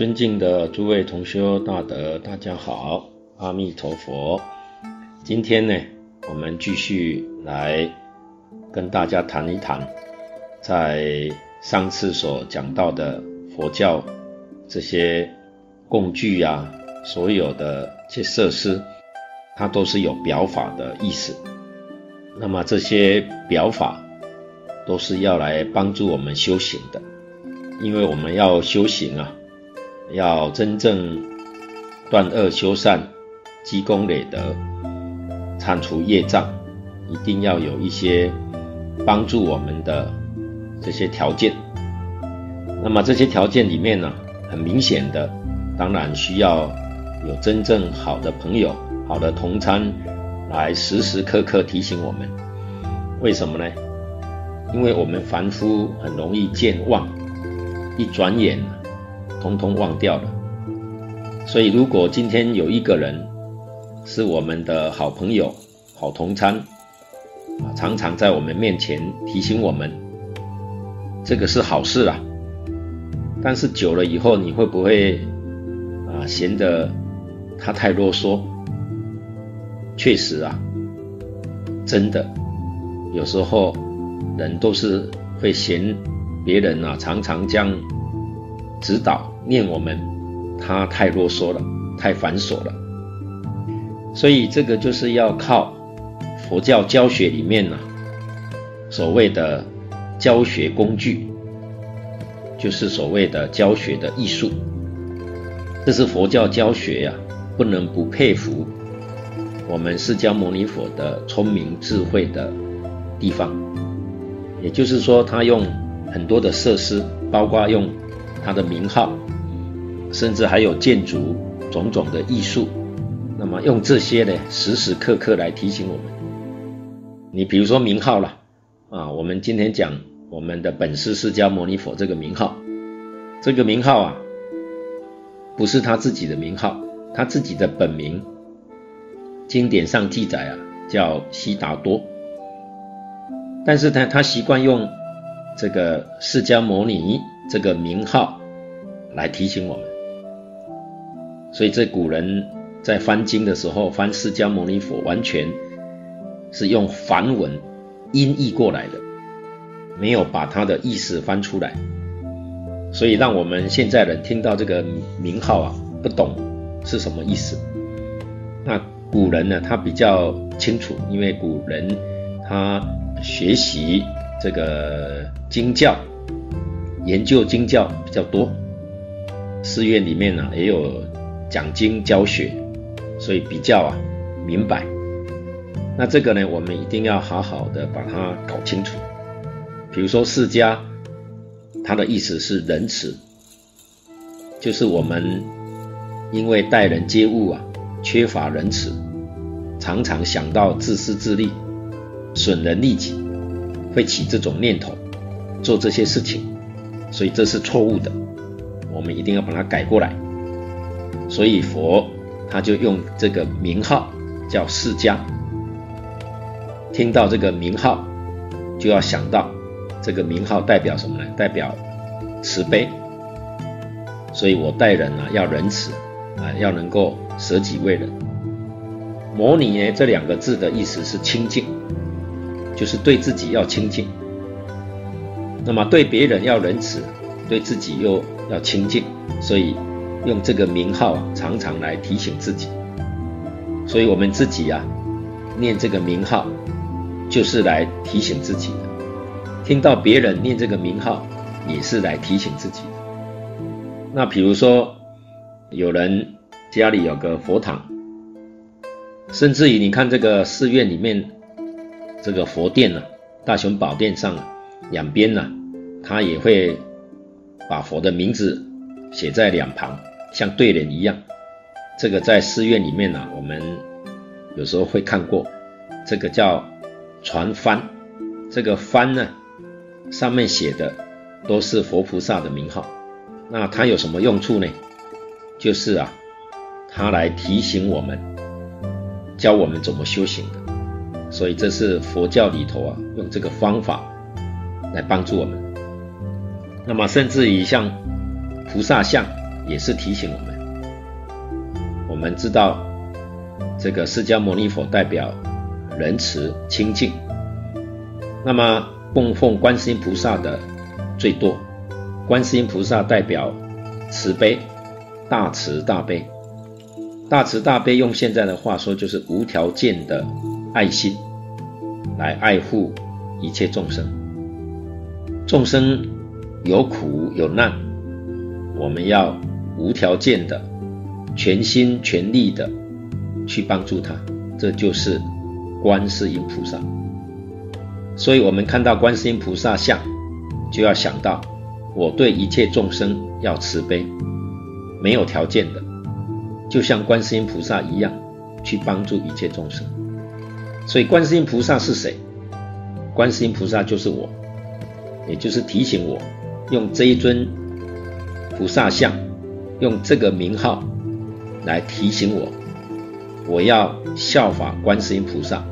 尊敬的诸位同修大德，大家好，阿弥陀佛。今天呢，我们继续来跟大家谈一谈，在上次所讲到的佛教这些工具啊，所有的这些设施，它都是有表法的意思。那么这些表法都是要来帮助我们修行的，因为我们要修行啊。要真正断恶修善、积功累德、铲除业障，一定要有一些帮助我们的这些条件。那么这些条件里面呢，很明显的，当然需要有真正好的朋友、好的同参来时时刻刻提醒我们。为什么呢？因为我们凡夫很容易健忘，一转眼。通通忘掉了，所以如果今天有一个人是我们的好朋友、好同参，啊，常常在我们面前提醒我们，这个是好事啊。但是久了以后，你会不会啊嫌得他太啰嗦？确实啊，真的，有时候人都是会嫌别人啊，常常这样指导。念我们，他太啰嗦了，太繁琐了，所以这个就是要靠佛教教学里面呢、所谓的教学工具，就是所谓的教学的艺术，这是佛教教学呀、不能不佩服我们释迦牟尼佛的聪明智慧的地方，也就是说，他用很多的设施，包括用他的名号。甚至还有建筑种种的艺术，那么用这些呢，时时刻刻来提醒我们。你比如说名号了啊，我们今天讲我们的本师释迦牟尼佛这个名号，这个名号啊，不是他自己的名号，他自己的本名，经典上记载啊，叫悉达多，但是他他习惯用这个释迦牟尼这个名号来提醒我们。所以这古人在翻经的时候，翻释迦牟尼佛，完全是用梵文音译过来的，没有把他的意思翻出来。所以让我们现在人听到这个名号啊，不懂是什么意思。那古人呢，他比较清楚，因为古人他学习这个经教，研究经教比较多，寺院里面呢也有。讲经教学，所以比较啊明白。那这个呢，我们一定要好好的把它搞清楚。比如说释迦，他的意思是仁慈，就是我们因为待人接物啊缺乏仁慈，常常想到自私自利、损人利己，会起这种念头，做这些事情，所以这是错误的。我们一定要把它改过来。所以佛他就用这个名号叫释迦，听到这个名号，就要想到这个名号代表什么呢？代表慈悲。所以我待人啊要仁慈啊，要能够舍己为人。牟尼呢这两个字的意思是清净，就是对自己要清净。那么对别人要仁慈，对自己又要清净，所以。用这个名号常常来提醒自己，所以我们自己啊，念这个名号，就是来提醒自己的。听到别人念这个名号，也是来提醒自己的。那比如说，有人家里有个佛堂，甚至于你看这个寺院里面这个佛殿啊，大雄宝殿上两边呢，他也会把佛的名字写在两旁。像对联一样，这个在寺院里面呢、我们有时候会看过，这个叫传幡，这个幡呢，上面写的都是佛菩萨的名号，那它有什么用处呢？就是啊，它来提醒我们，教我们怎么修行的，所以这是佛教里头啊，用这个方法来帮助我们。那么甚至于像菩萨像。也是提醒我们，我们知道这个释迦牟尼佛代表仁慈清净，那么供奉观世音菩萨的最多，观世音菩萨代表慈悲，大慈大悲，大慈大悲用现在的话说就是无条件的爱心，来爱护一切众生，众生有苦有难，我们要无条件的、全心全力的去帮助他，这就是观世音菩萨。所以，我们看到观世音菩萨像，就要想到我对一切众生要慈悲，没有条件的，就像观世音菩萨一样去帮助一切众生。所以，观世音菩萨是谁？观世音菩萨就是我，也就是提醒我用这一尊菩萨像，用这个名号来提醒我，我要效法观世音菩萨，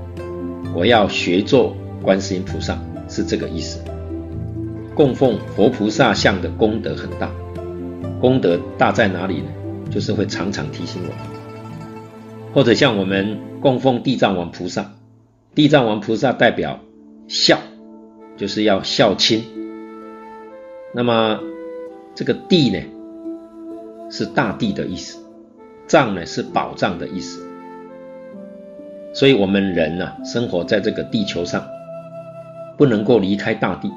我要学做。观世音菩萨是这个意思，供奉活菩萨像的功德很大，功德大在哪里呢？就是会常常提醒我，或者像我们供奉地藏王菩萨，地藏王菩萨代表孝，就是要孝亲。那么这个地呢，是大地的意思，藏呢是宝藏的意思，所以我们人呢、啊，生活在这个地球上。不能够离开大地，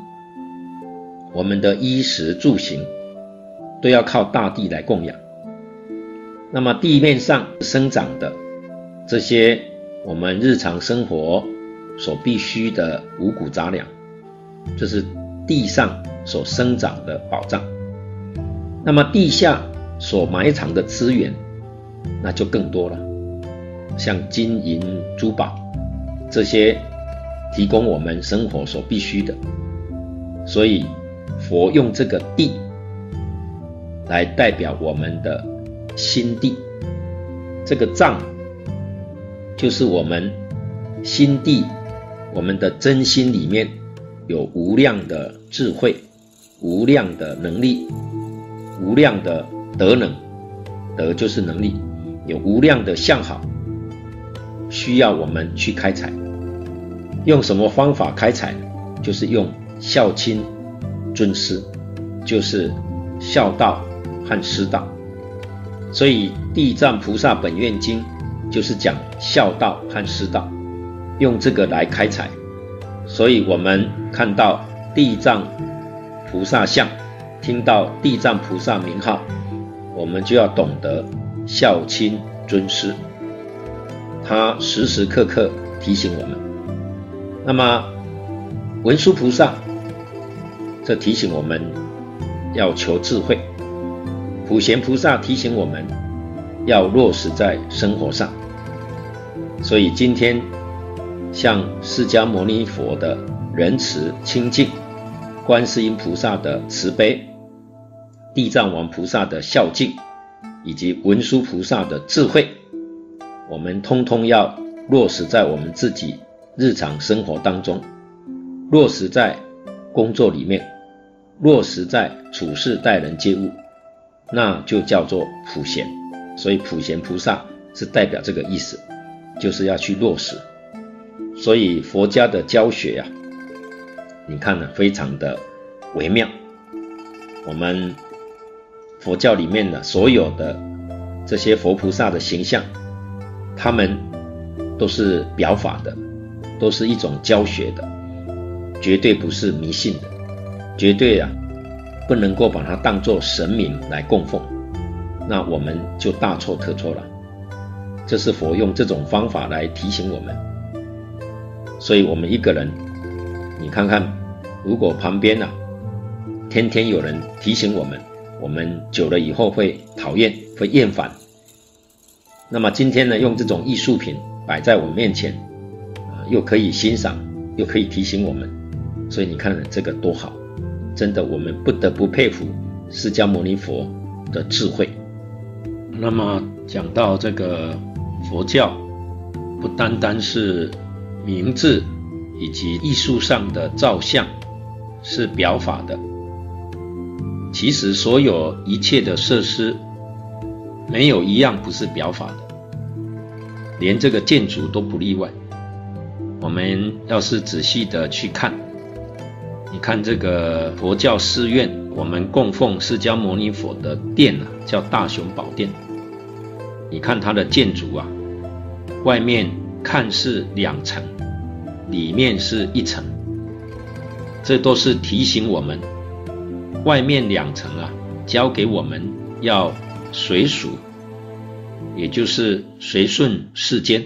我们的衣食住行都要靠大地来供养。那么地面上生长的这些我们日常生活所必需的五谷杂粮，这是地上所生长的宝藏。那么地下所埋藏的资源，那就更多了，像金银珠宝这些。提供我们生活所必须的，所以佛用这个地来代表我们的心地，这个藏就是我们心地，我们的真心里面有无量的智慧、无量的能力、无量的德能，德就是能力，有无量的相好，需要我们去开采。用什么方法开采？就是用孝亲、尊师，就是孝道和师道。所以《地藏菩萨本愿经》就是讲孝道和师道，用这个来开采。所以我们看到地藏菩萨像，听到地藏菩萨名号，我们就要懂得孝亲尊师。他时时刻刻提醒我们。那么，文殊菩萨这提醒我们要求智慧；普贤菩萨提醒我们要落实在生活上。所以今天，像释迦牟尼佛的仁慈清净，观世音菩萨的慈悲，地藏王菩萨的孝敬，以及文殊菩萨的智慧，我们通通要落实在我们自己。日常生活当中，落实在工作里面，落实在处事待人接物，那就叫做普贤。所以普贤菩萨是代表这个意思，就是要去落实。所以佛家的教学呀、啊，你看呢，非常的微妙。我们佛教里面的所有的这些佛菩萨的形象，他们都是表法的。都是一种教学的，绝对不是迷信的，绝对啊，不能够把它当作神明来供奉，那我们就大错特错了。这是佛用这种方法来提醒我们，所以我们一个人，你看看，如果旁边啊，天天有人提醒我们，我们久了以后会讨厌，会厌烦。那么今天呢，用这种艺术品摆在我们面前。又可以欣赏，又可以提醒我们，所以你看这个多好！真的，我们不得不佩服释迦牟尼佛的智慧。那么讲到这个佛教，不单单是名字以及艺术上的造像是表法的，其实所有一切的设施没有一样不是表法的，连这个建筑都不例外。我们要是仔细的去看，你看这个佛教寺院，我们供奉释迦牟尼佛的殿啊，叫大雄宝殿。你看它的建筑啊，外面看似两层，里面是一层，这都是提醒我们，外面两层啊，交给我们要随俗，也就是随顺世间。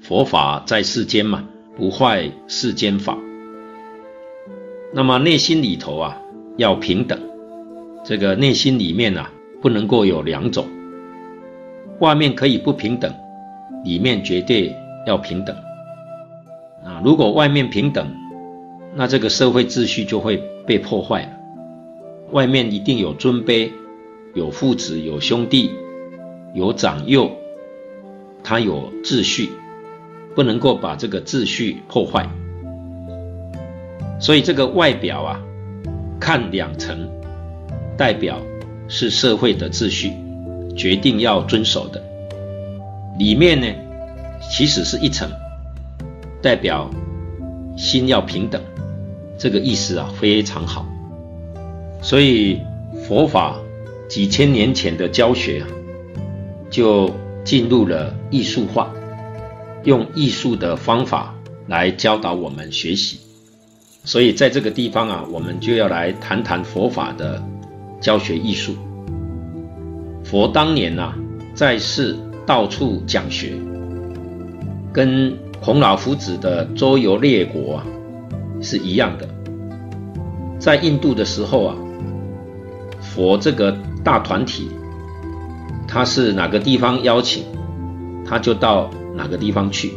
佛法在世间嘛，不坏世间法。那么内心里头啊，要平等。这个内心里面啊，不能够有两种。外面可以不平等，里面绝对要平等。啊，如果外面平等，那这个社会秩序就会被破坏了。外面一定有尊卑，有父子，有兄弟，有长幼，他有秩序。不能够把这个秩序破坏，所以这个外表啊，看两层，代表是社会的秩序，决定要遵守的；里面呢，其实是一层，代表心要平等，这个意思啊非常好。所以佛法几千年前的教学啊，就进入了艺术化。用艺术的方法来教导我们学习，所以在这个地方啊，我们就要来谈谈佛法的教学艺术。佛当年啊，在世到处讲学，跟孔老夫子的周游列国啊是一样的。在印度的时候啊，佛这个大团体，他是哪个地方邀请，他就到。哪个地方去？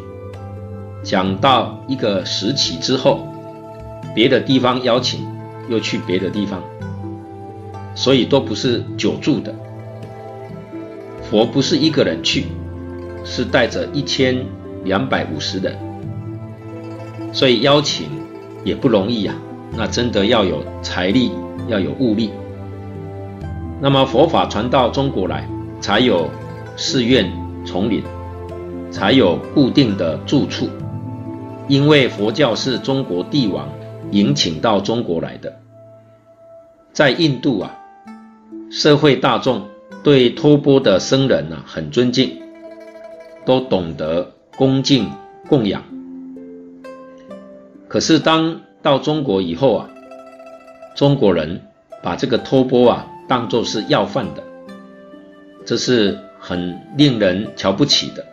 讲到一个时期之后，别的地方邀请，又去别的地方，所以都不是久住的。我不是一个人去，是带着一千两百五十人，所以邀请也不容易呀。那真的要有财力，要有物力。那么佛法传到中国来，才有寺院丛林。才有固定的住处，因为佛教是中国帝王迎请到中国来的。在印度啊，社会大众对托钵的僧人啊很尊敬，都懂得恭敬供养。可是当到中国以后啊，中国人把这个托钵啊当作是要饭的，这是很令人瞧不起的。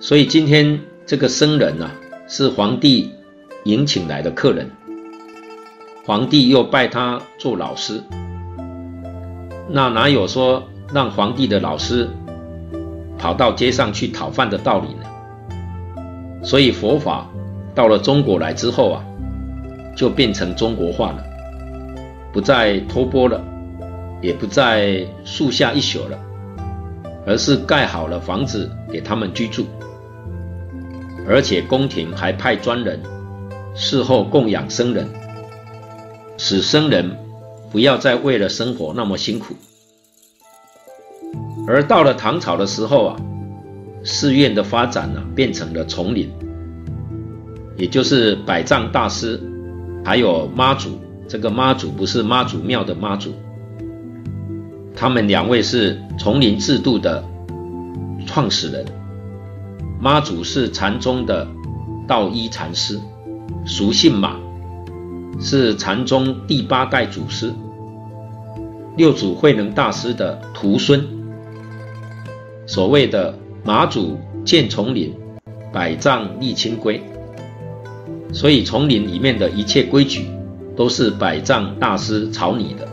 所以今天这个僧人啊，是皇帝迎请来的客人，皇帝又拜他做老师，那哪有说让皇帝的老师跑到街上去讨饭的道理呢？所以佛法到了中国来之后啊，就变成中国化了，不再托钵了，也不再树下一宿了，而是盖好了房子给他们居住。而且宫廷还派专人侍候供养僧人，使僧人不要再为了生活那么辛苦。而到了唐朝的时候啊，寺院的发展呢、变成了丛林，也就是百丈大师，还有妈祖。这个妈祖不是妈祖庙的妈祖，他们两位是丛林制度的创始人。妈祖是禅宗的道一禅师，俗姓马，是禅宗第八代祖师，六祖慧能大师的徒孙。所谓的马祖建丛林，百丈立清规，所以丛林里面的一切规矩都是百丈大师草拟的。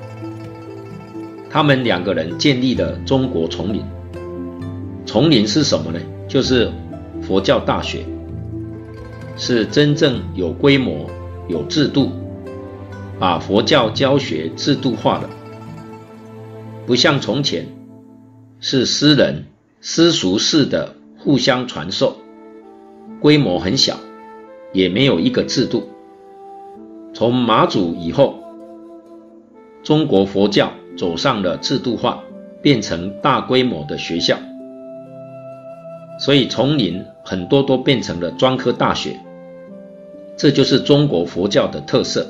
他们两个人建立了中国丛林。丛林是什么呢？就是。佛教大学是真正有规模、有制度，把佛教教学制度化了，不像从前是私人私塾式的互相传授，规模很小，也没有一个制度。从马祖以后，中国佛教走上了制度化，变成大规模的学校，所以丛林很多都变成了专科大学。这就是中国佛教的特色，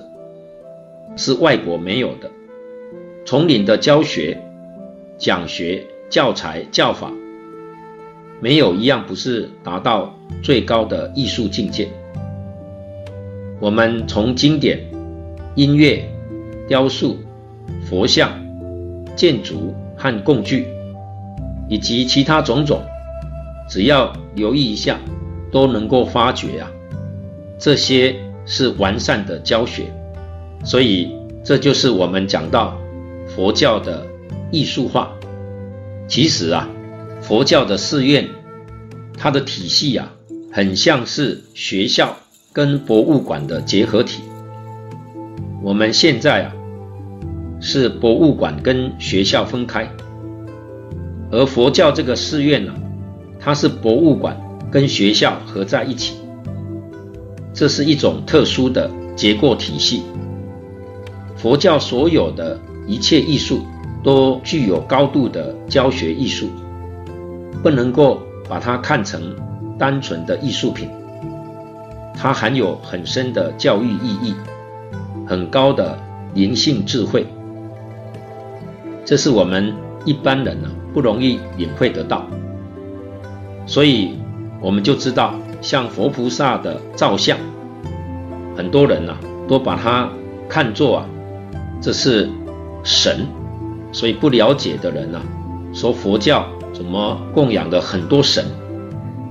是外国没有的。丛林的教学、讲学、教材、教法，没有一样不是达到最高的艺术境界。我们从经典、音乐、雕塑、佛像、建筑和工具，以及其他种种，只要留意一下，都能够发觉啊，这些是完善的教学。所以这就是我们讲到佛教的艺术化。其实啊，佛教的寺院，它的体系啊，很像是学校跟博物馆的结合体。我们现在啊，是博物馆跟学校分开，而佛教这个寺院呢，它是博物馆跟学校合在一起。这是一种特殊的结构体系。佛教所有的一切艺术都具有高度的教学艺术，不能够把它看成单纯的艺术品。它含有很深的教育意义，很高的灵性智慧。这是我们一般人呢不容易领会得到，所以我们就知道，像佛菩萨的造像，很多人呢都把它看作啊，这是神，所以不了解的人呢说佛教怎么供养的很多神，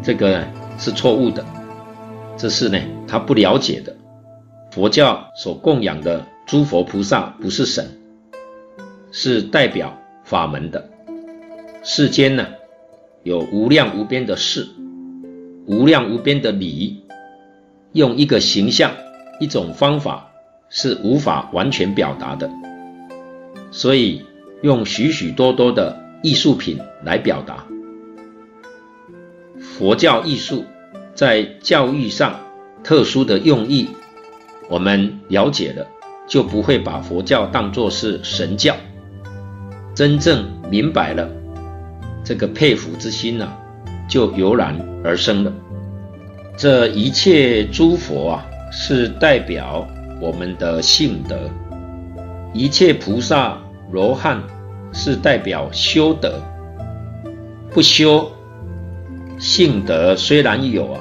这个呢是错误的，这是呢他不了解的，佛教所供养的诸佛菩萨不是神。是代表法门的。世间呢，有无量无边的事，无量无边的理，用一个形象、一种方法是无法完全表达的，所以用许许多多的艺术品来表达。佛教艺术在教育上特殊的用意，我们了解了，就不会把佛教当作是神教。真正明白了，这个佩服之心呢、就油然而生了。这一切诸佛啊，是代表我们的性德；一切菩萨罗汉是代表修德。不修，性德虽然有啊，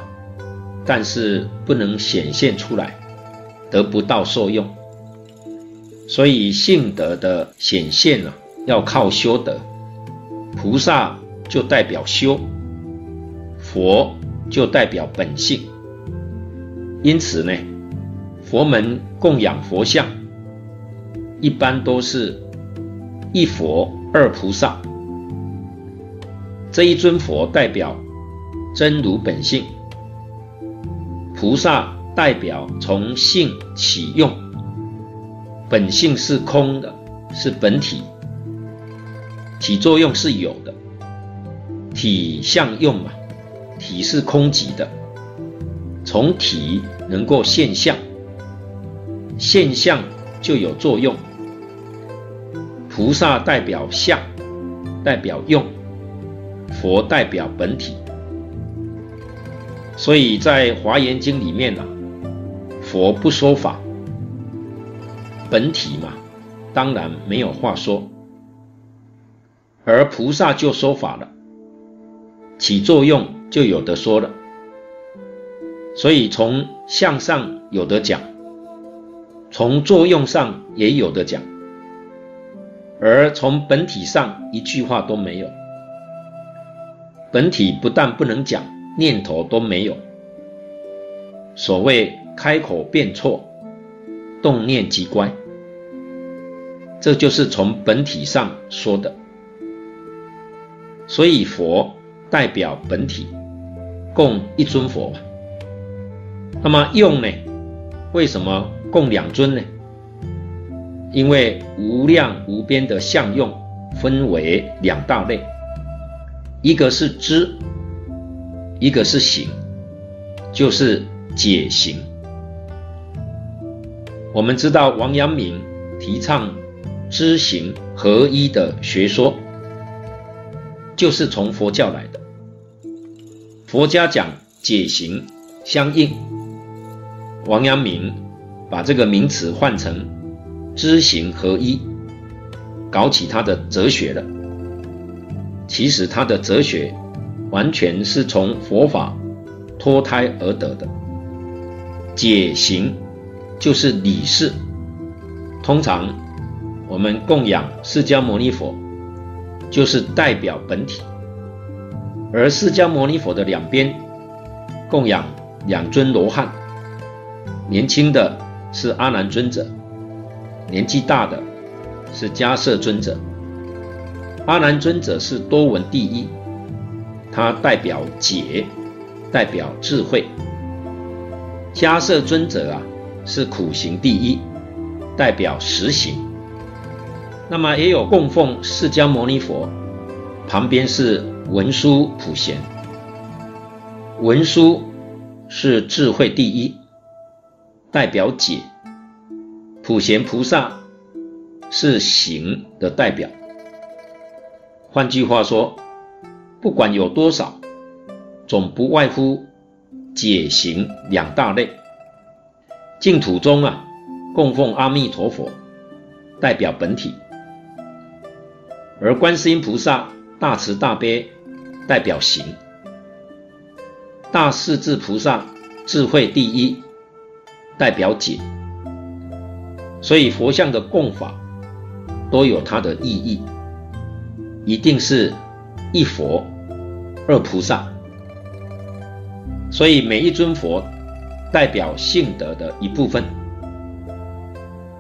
但是不能显现出来，得不到受用。所以性德的显现啊。要靠修德，菩萨就代表修，佛就代表本性。因此呢，佛门供养佛像，一般都是一佛二菩萨。这一尊佛代表真如本性，菩萨代表从性起用，本性是空的，是本体。体作用是有的，体相用嘛，体是空寂的，从体能够现相，现象就有作用。菩萨代表相，代表用，佛代表本体。所以在《华严经》里面呢、佛不说法，本体嘛，当然没有话说。而菩萨就说法了，起作用就有的说了，所以从相上有的讲，从作用上也有的讲，而从本体上一句话都没有。本体不但不能讲，念头都没有。所谓开口便错，动念即乖，这就是从本体上说的。所以佛代表本体，供一尊佛。那么用呢？为什么供两尊呢？因为无量无边的相用分为两大类，一个是知，一个是行，就是解行。我们知道王阳明提倡知行合一的学说。就是从佛教来的。佛家讲解行相应，王阳明把这个名词换成知行合一，搞起他的哲学了。其实他的哲学完全是从佛法脱胎而得的。解行就是理事，通常我们供养释迦牟尼佛，就是代表本体。而释迦牟尼佛的两边供养两尊罗汉，年轻的是阿难尊者，年纪大的是迦叶尊者。阿难尊者是多闻第一，他代表解，代表智慧；迦叶尊者啊是苦行第一，代表实行。那么也有供奉释迦牟尼佛，旁边是文殊普贤。文殊是智慧第一，代表解；普贤菩萨是行的代表。换句话说，不管有多少，总不外乎解行两大类。净土中啊，供奉阿弥陀佛，代表本体；而观世音菩萨大慈大悲，代表行；大势至菩萨智慧第一，代表解。所以佛像的供法都有它的意义。一定是一佛二菩萨，所以每一尊佛代表性德的一部分，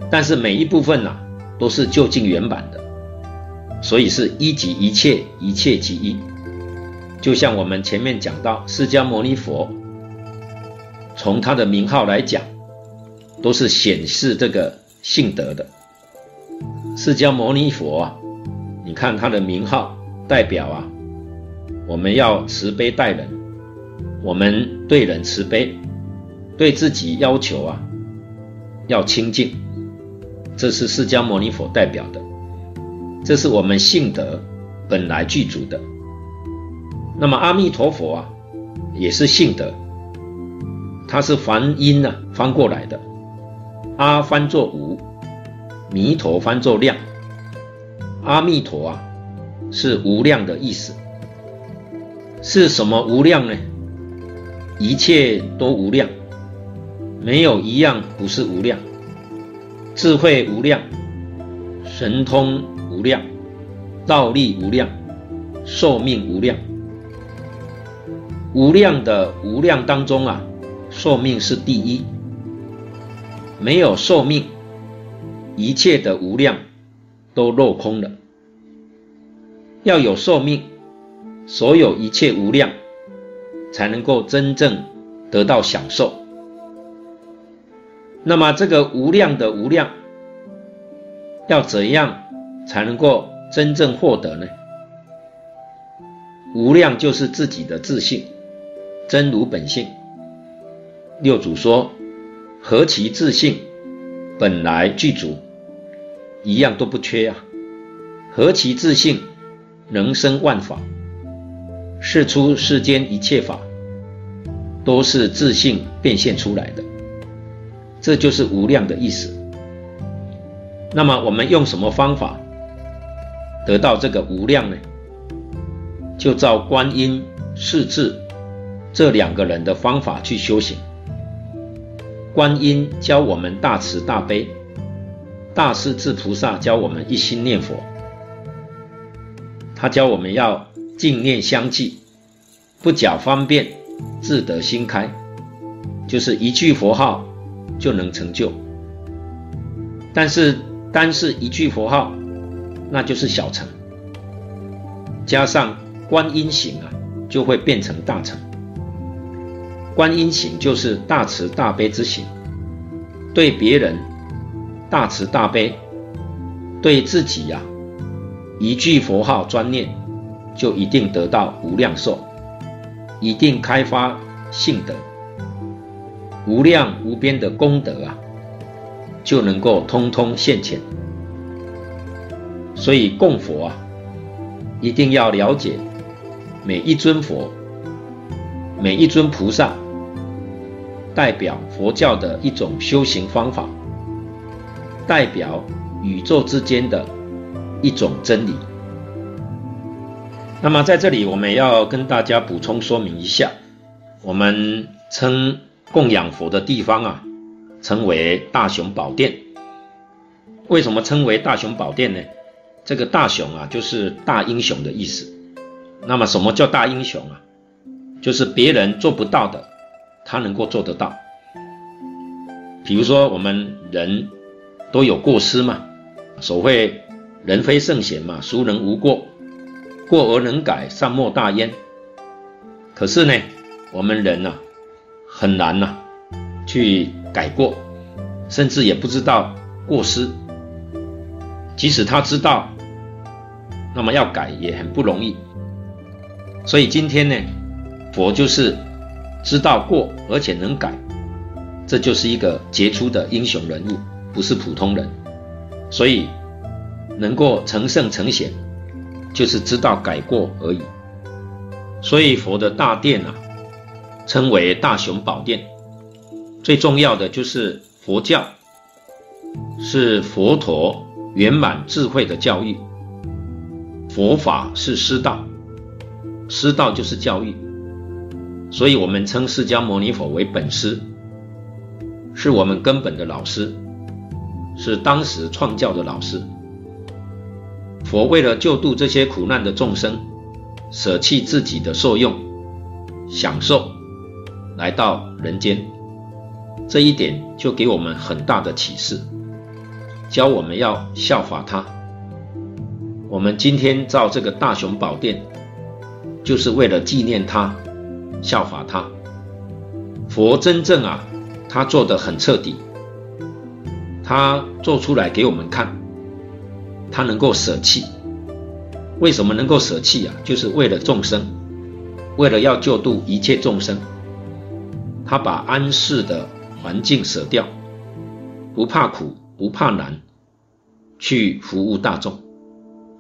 但是每一部分呐、啊、都是就近圆满的，所以是一即一切，一切即一。就像我们前面讲到释迦牟尼佛，从他的名号来讲，都是显示这个性德的。释迦牟尼佛啊。你看他的名号代表啊，我们要慈悲待人，我们对人慈悲，对自己要求啊要清净，这是释迦牟尼佛代表的，这是我们性德本来具足的。那么阿弥陀佛啊，也是性德，它是梵音啊翻过来的，阿翻作无，弥陀翻作量。阿弥陀啊，是无量的意思。是什么无量呢？一切都无量，没有一样不是无量。智慧无量，神通无量，道力无量，寿命无量。无量的无量当中啊，寿命是第一。没有寿命，一切的无量。都落空了。要有寿命，所有一切无量，才能够真正得到享受。那么这个无量的无量，要怎样才能够真正获得呢？无量就是自己的自信，真如本性。六祖说：“何其自性，本来具足。”一样都不缺啊！何其自性，能生万法。世出世间一切法，都是自性变现出来的。这就是无量的意思。那么我们用什么方法得到这个无量呢？就照观音、势至这两个人的方法去修行。观音教我们大慈大悲。大势至菩萨教我们一心念佛，他教我们要净念相继，不假方便，自得心开，就是一句佛号就能成就。但是单是一句佛号，那就是小乘，加上观音行啊，就会变成大乘。观音行就是大慈大悲之行，对别人。大慈大悲，对自己呀、一句佛号专念，就一定得到无量寿，一定开发性德，无量无边的功德啊，就能够通通现前。所以供佛啊，一定要了解每一尊佛、每一尊菩萨，代表佛教的一种修行方法，代表宇宙之间的一种真理。那么在这里，我们要跟大家补充说明一下，我们称供养佛的地方啊，称为大雄宝殿。为什么称为大雄宝殿呢？这个大雄啊，就是大英雄的意思。那么什么叫大英雄啊？就是别人做不到的，他能够做得到。比如说我们人都有过失嘛，所谓人非圣贤嘛，孰能无过？过而能改，善莫大焉。可是呢，我们人啊，很难呐、去改过，甚至也不知道过失。即使他知道，那么要改也很不容易。所以今天呢，佛就是知道过而且能改，这就是一个杰出的英雄人物，不是普通人。所以能够成圣成贤，就是知道改过而已。所以佛的大殿啊，称为大雄宝殿。最重要的就是佛教是佛陀。圆满智慧的教育，佛法是师道，师道就是教育，所以我们称释迦牟尼佛为本师，是我们根本的老师，是当时创教的老师。佛为了救度这些苦难的众生，舍弃自己的受用、享受，来到人间，这一点就给我们很大的启示。教我们要效法他。我们今天造这个大雄宝殿，就是为了纪念他，效法他。佛真正啊，他做的很彻底，他做出来给我们看，他能够舍弃。为什么能够舍弃啊？就是为了众生，为了要救度一切众生，他把安适的环境舍掉，不怕苦。不怕难，去服务大众，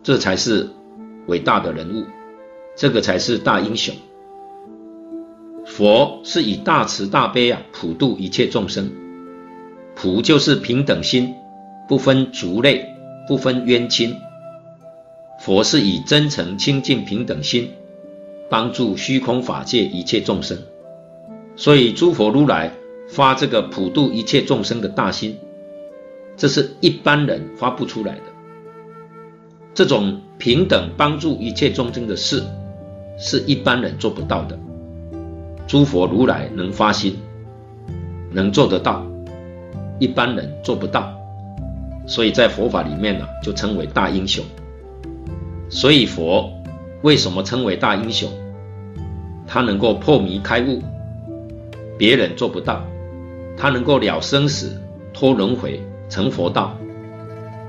这才是伟大的人物，这个才是大英雄。佛是以大慈大悲啊，普度一切众生。普就是平等心，不分族类，不分冤亲。佛是以真诚清净平等心，帮助虚空法界一切众生。所以诸佛如来发这个普度一切众生的大心。这是一般人发不出来的，这种平等帮助一切众生的事，是一般人做不到的。诸佛如来能发心，能做得到，一般人做不到，所以在佛法里面呢，就称为大英雄。所以佛为什么称为大英雄？他能够破迷开悟，别人做不到；他能够了生死，脱轮回。成佛道，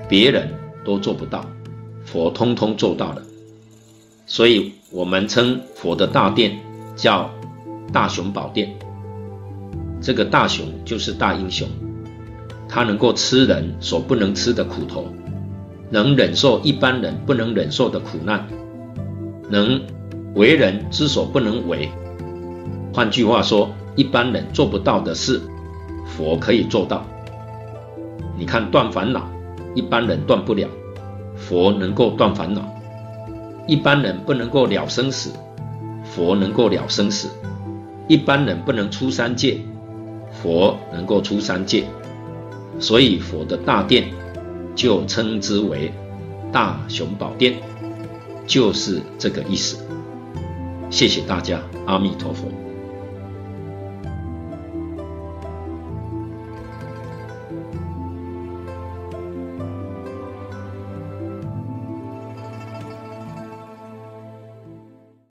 别人都做不到，佛通通做到了。所以我们称佛的大殿叫大雄宝殿。这个大雄就是大英雄，他能够吃人所不能吃的苦头，能忍受一般人不能忍受的苦难，能为人之所不能为。换句话说，一般人做不到的事，佛可以做到。你看断烦恼，一般人断不了，佛能够断烦恼；一般人不能够了生死，佛能够了生死；一般人不能出三界，佛能够出三界。所以佛的大殿就称之为大雄宝殿，就是这个意思。谢谢大家，阿弥陀佛。